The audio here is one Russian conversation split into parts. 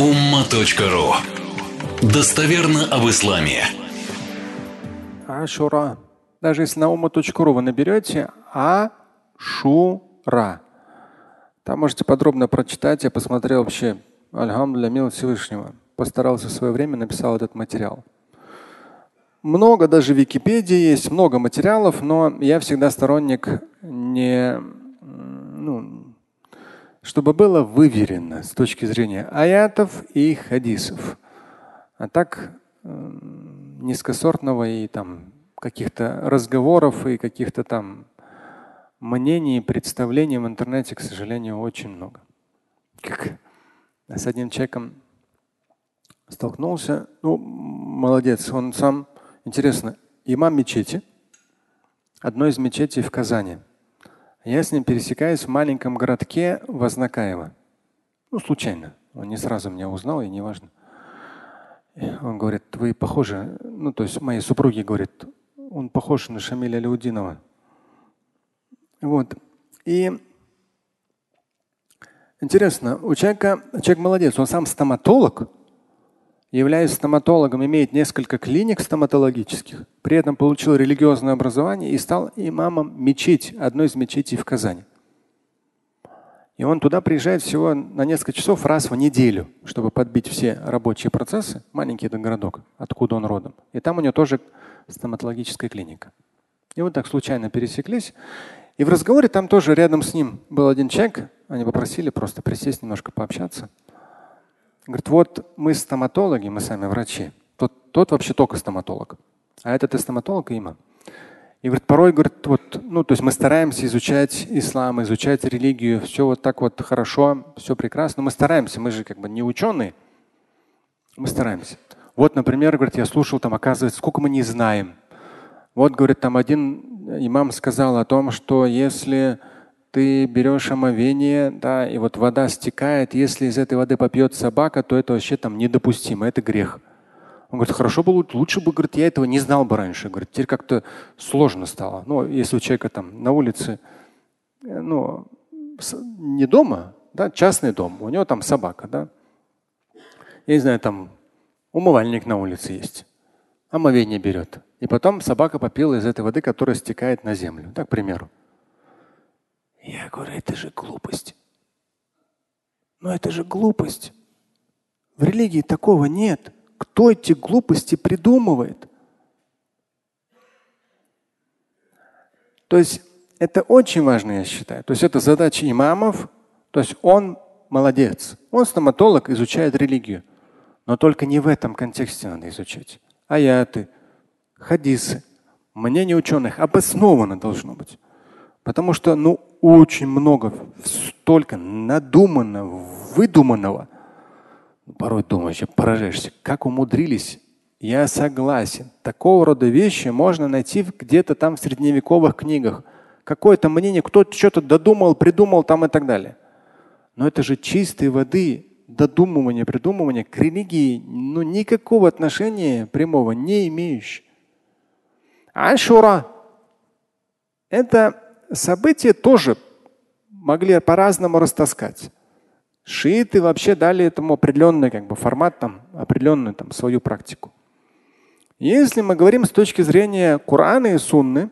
umma.ru Достоверно об исламе. Ашура. Даже если на ума.ру вы наберете Ашура, там можете подробно прочитать. Я посмотрел вообще, альхамдуля, милость Всевышнего. Постарался в свое время, написал этот материал. Много даже в Википедии есть, много материалов, но я всегда сторонник не, ну, чтобы было выверено с точки зрения аятов и хадисов. А так низкосортного и там каких-то разговоров и каких-то там мнений и представлений в интернете, к сожалению, очень много. Как с одним человеком столкнулся, ну, молодец, он сам, интересно, имам мечети, одной из мечетей в Казани. Я с ним пересекаюсь в маленьком городке Вознакаево. Ну, случайно. Он не сразу меня узнал, и неважно. Он говорит, вы похожи, ну, то есть моей супруге говорит, он похож на Шамиля Алиудинова. Вот. И интересно, у человека, человек молодец, он сам стоматолог, являясь стоматологом, имеет несколько клиник стоматологических, при этом получил религиозное образование и стал имамом мечети, одной из мечетей в Казани. И он туда приезжает всего на несколько часов раз в неделю, чтобы подбить все рабочие процессы. Маленький это городок, откуда он родом. И там у него тоже стоматологическая клиника. И вот так случайно пересеклись. И в разговоре там тоже рядом с ним был один человек. Они попросили просто присесть, немножко пообщаться. Говорит, вот мы стоматологи, мы сами врачи. Тот, тот вообще только стоматолог. А этот и стоматолог, и имам. И говорит, порой, говорит, вот, ну, то есть мы стараемся изучать ислам, изучать религию, все вот так вот хорошо, все прекрасно. Мы стараемся, мы же как бы не ученые. Мы стараемся. Вот, например, говорит, я слушал там, оказывается, сколько мы не знаем. Вот, говорит, там один имам сказал о том, что если ты берешь омовение, да, и вот вода стекает, если из этой воды попьет собака, то это вообще там недопустимо, это грех. Он говорит, хорошо было, лучше бы, говорит, я этого не знал бы раньше. Говорит, теперь как-то сложно стало. Ну, если у человека там на улице, э, ну, не дома, да, частный дом, у него там собака, да. Я не знаю, там умывальник на улице есть, омовение берет. И потом собака попила из этой воды, которая стекает на землю. Так, к примеру. Я говорю, это же глупость. Но это же глупость. В религии такого нет. Кто эти глупости придумывает? То есть это очень важно, я считаю. То есть это задача имамов. То есть он молодец. Он стоматолог, изучает религию. Но только не в этом контексте надо изучать. Аяты, хадисы, мнение ученых обоснованно должно быть. Потому что ну, очень много, столько надуманного, выдуманного – порой думаешь, поражаешься, как умудрились. Я согласен. Такого рода вещи можно найти где-то там в средневековых книгах. Какое-то мнение, кто-то что-то додумал, придумал там и так далее. Но это же чистой воды додумывание, придумывание к религии ну, никакого отношения прямого не имеющее. Ашура – это событие тоже могли по-разному растаскать. Шииты вообще дали этому определенный как бы, формат, там, определенную там, свою практику. Если мы говорим с точки зрения Корана и Сунны,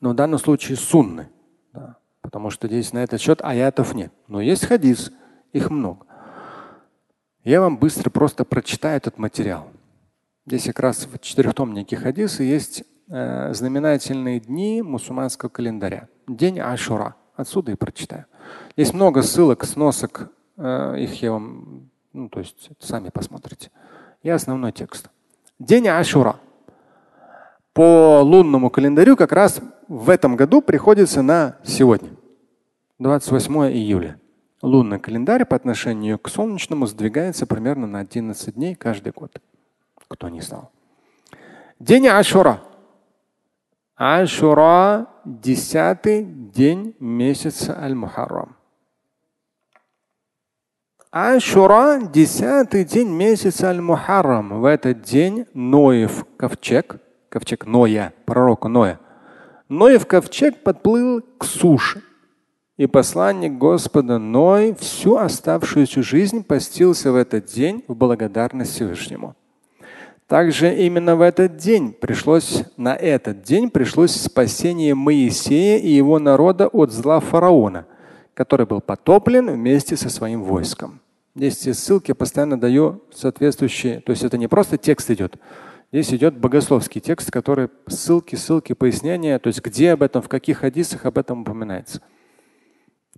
но в данном случае Сунны, да, потому что здесь на этот счет аятов нет. Но есть хадис, их много. Я вам быстро просто прочитаю этот материал. Здесь как раз в четырехтомнике хадисы есть э, знаменательные дни мусульманского календаря. День Ашура. Отсюда и прочитаю. Есть много ссылок, сносок, э, их я вам, ну, то есть сами посмотрите. И основной текст. День Ашура. По лунному календарю как раз в этом году приходится на сегодня, 28 июля. Лунный календарь по отношению к солнечному сдвигается примерно на 11 дней каждый год. Кто не знал. День Ашура. Ашура – десятый день месяца Аль-Мухаррам. Ашура – десятый день месяца Аль-Мухаррам. В этот день Ноев ковчег, ковчег Ноя, пророка Ноя, Ноев ковчег подплыл к суше. И посланник Господа Ной всю оставшуюся жизнь постился в этот день в благодарность Всевышнему. Также именно в этот день пришлось, на этот день пришлось спасение Моисея и его народа от зла фараона, который был потоплен вместе со своим войском. Здесь все ссылки постоянно даю соответствующие. То есть это не просто текст идет. Здесь идет богословский текст, который ссылки, ссылки, пояснения, то есть где об этом, в каких хадисах об этом упоминается.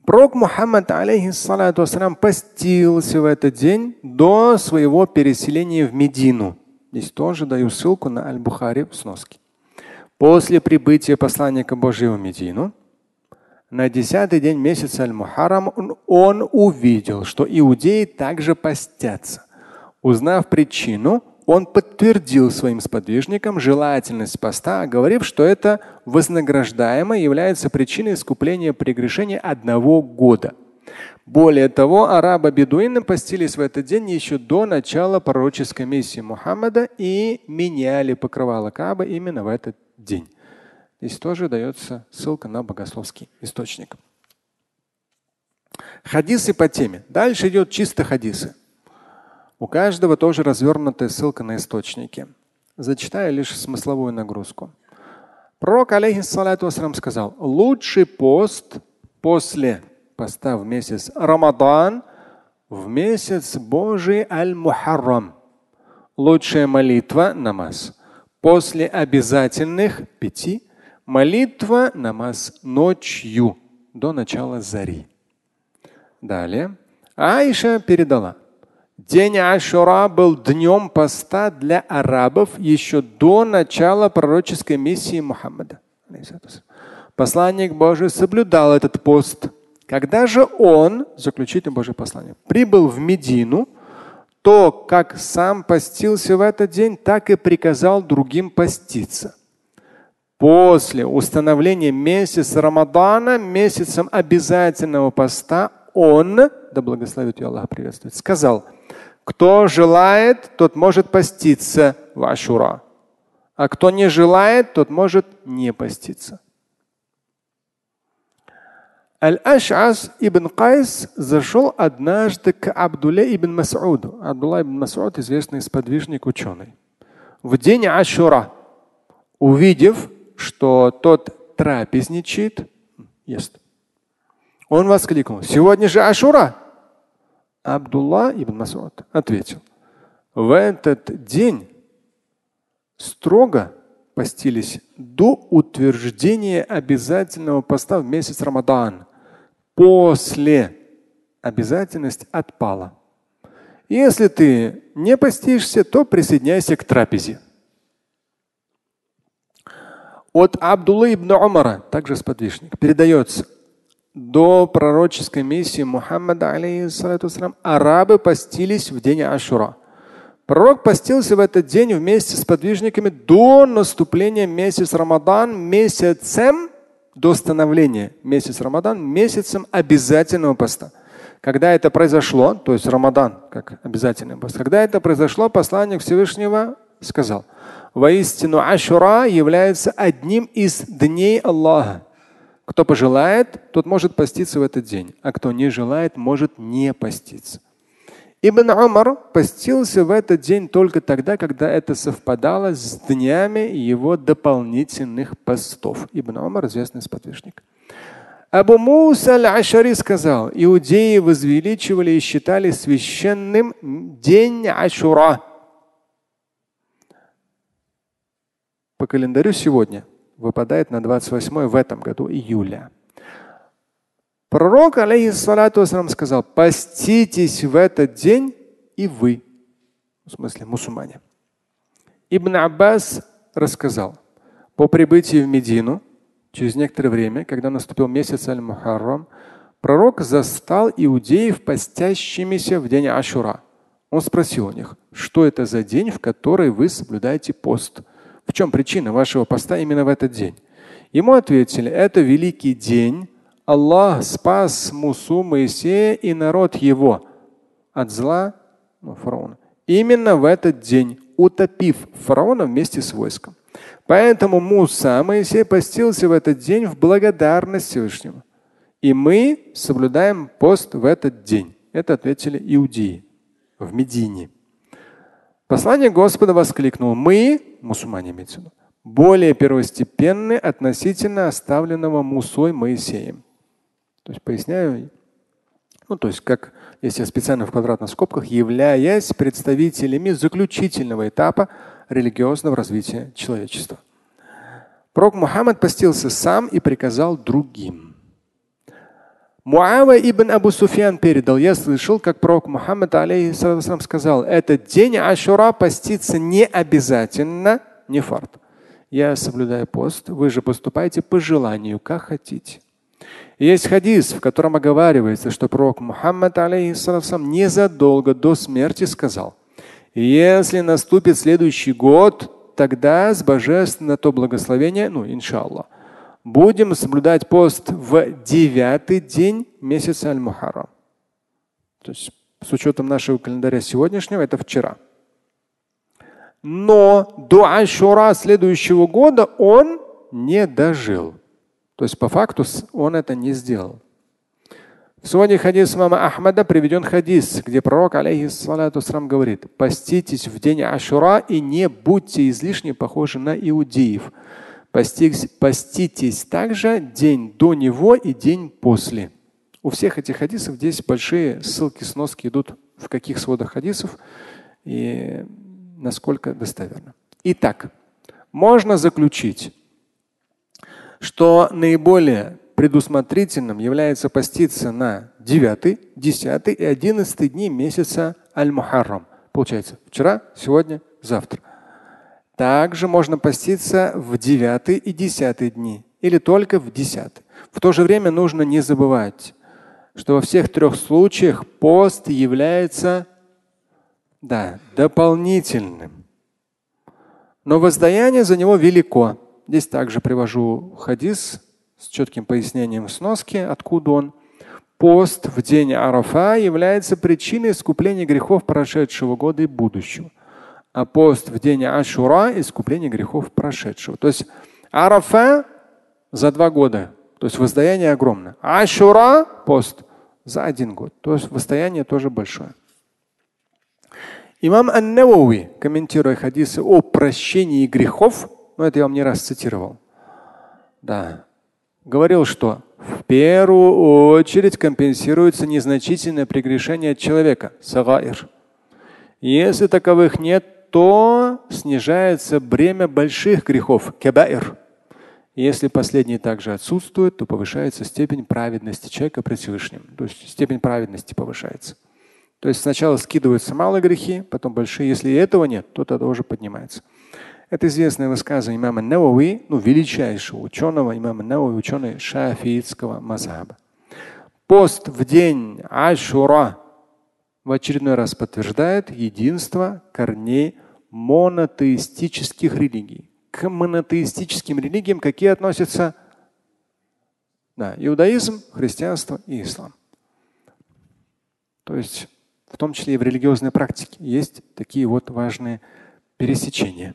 Пророк Мухаммад, алейхиссалату постился в этот день до своего переселения в Медину. Здесь тоже даю ссылку на Аль-Бухари в сноске. После прибытия посланника Божьего в Медину, на десятый день месяца Аль-Мухаррам он, он увидел, что иудеи также постятся. Узнав причину, он подтвердил своим сподвижникам желательность поста, говорив, что это вознаграждаемо является причиной искупления прегрешения одного года – более того, арабы-бедуины постились в этот день еще до начала пророческой миссии Мухаммада и меняли покрывало Каба именно в этот день. Здесь тоже дается ссылка на богословский источник. Хадисы по теме. Дальше идет чисто хадисы. У каждого тоже развернутая ссылка на источники. Зачитаю лишь смысловую нагрузку. Пророк, алейхиссалату сказал, лучший пост после поста в месяц Рамадан, в месяц Божий Аль-Мухаррам. Лучшая молитва – намаз. После обязательных пяти – молитва – намаз ночью до начала зари. Далее. Аиша передала. День Ашура был днем поста для арабов еще до начала пророческой миссии Мухаммада. Посланник Божий соблюдал этот пост – когда же он, заключитель Божьего послания, прибыл в Медину, то как сам постился в этот день, так и приказал другим поститься. После установления месяца Рамадана, месяцем обязательного поста, он, да благословит ее Аллах приветствует, сказал, кто желает, тот может поститься в Ашура, а кто не желает, тот может не поститься. Аль-Аш'ас ибн Кайс зашел однажды к Абдуле ибн Мас'уду. Абдулла ибн Мас'уд – известный сподвижник ученый. В день Ашура, увидев, что тот трапезничает, ест. Он воскликнул, сегодня же Ашура. Абдулла ибн Мас'уд ответил, в этот день строго постились до утверждения обязательного поста в месяц Рамадан. После обязательность отпала. Если ты не постишься, то присоединяйся к трапезе. От Абдулла ибн Умара, также сподвижник, передается, до пророческой миссии Мухаммада, алейхиссалату арабы постились в день Ашура. Пророк постился в этот день вместе с подвижниками до наступления месяца Рамадан, месяцем до становления месяца Рамадан, месяцем обязательного поста. Когда это произошло, то есть Рамадан как обязательный пост, когда это произошло, посланник Всевышнего сказал, воистину Ашура является одним из дней Аллаха. Кто пожелает, тот может поститься в этот день, а кто не желает, может не поститься. Ибн Умар постился в этот день только тогда, когда это совпадало с днями его дополнительных постов. Ибн Умар известный сподвижник. Абу Муса аль-Ашари сказал, иудеи возвеличивали и считали священным день Ашура. По календарю сегодня выпадает на 28 в этом году июля. Пророк, алейхиссалату сказал, поститесь в этот день и вы, в смысле мусульмане. Ибн Аббас рассказал, по прибытии в Медину, через некоторое время, когда наступил месяц Аль-Мухаррам, пророк застал иудеев постящимися в день Ашура. Он спросил у них, что это за день, в который вы соблюдаете пост? В чем причина вашего поста именно в этот день? Ему ответили, это великий день, Аллах спас Мусу Моисея и народ его от зла ну, фараона. Именно в этот день, утопив фараона вместе с войском. Поэтому Муса, Моисей постился в этот день в благодарность Всевышнему. И мы соблюдаем пост в этот день. Это ответили иудеи в Медине. Послание Господа воскликнул. Мы, мусульмане имеется в виду, более первостепенны относительно оставленного Мусой Моисеем. То есть поясняю, ну то есть как, если я специально в квадратных скобках, являясь представителями заключительного этапа религиозного развития человечества. Пророк Мухаммад постился сам и приказал другим. Муава ибн Абу Суфьян передал, я слышал, как пророк Мухаммад алейхиссалам сказал, этот день Ашура поститься не обязательно, не фарт. Я соблюдаю пост, вы же поступайте по желанию, как хотите. Есть хадис, в котором оговаривается, что пророк Мухаммад алейхиссалам незадолго до смерти сказал, если наступит следующий год, тогда с божественного то благословение, ну, иншаллах, будем соблюдать пост в девятый день месяца Аль-Мухаррам. То есть с учетом нашего календаря сегодняшнего, это вчера. Но до Ашура следующего года он не дожил. То есть по факту он это не сделал. В своде хадис мама Ахмада приведен хадис, где пророк, алейхиссалату говорит, поститесь в день Ашура и не будьте излишне похожи на иудеев. Поститесь также день до него и день после. У всех этих хадисов здесь большие ссылки, сноски идут в каких сводах хадисов и насколько достоверно. Итак, можно заключить, что наиболее предусмотрительным является поститься на 9, 10 и 11 дни месяца Аль-Мухаррам. Получается, вчера, сегодня, завтра. Также можно поститься в 9 и 10 дни или только в 10. В то же время нужно не забывать, что во всех трех случаях пост является да, дополнительным. Но воздаяние за него велико. Здесь также привожу хадис с четким пояснением сноски, откуда он. Пост в день Арафа является причиной искупления грехов прошедшего года и будущего. А пост в день Ашура – искупление грехов прошедшего. То есть Арафа за два года, то есть воздаяние огромное. Ашура – пост за один год. То есть воздаяние тоже большое. Имам Ан-Навави, комментируя хадисы о прощении грехов, ну это я вам не раз цитировал, да, говорил, что в первую очередь компенсируется незначительное прегрешение человека, сагаир. Если таковых нет, то снижается бремя больших грехов, кебаир. Если последние также отсутствуют, то повышается степень праведности человека пред Всевышним. То есть степень праведности повышается. То есть сначала скидываются малые грехи, потом большие. Если этого нет, то тогда уже поднимается. Это известное высказывание имама Навави, ну, величайшего ученого, имама Навави, ученый шафиитского мазхаба. Пост в день Ашура в очередной раз подтверждает единство корней монотеистических религий. К монотеистическим религиям какие относятся? Да, иудаизм, христианство и ислам. То есть в том числе и в религиозной практике есть такие вот важные пересечения.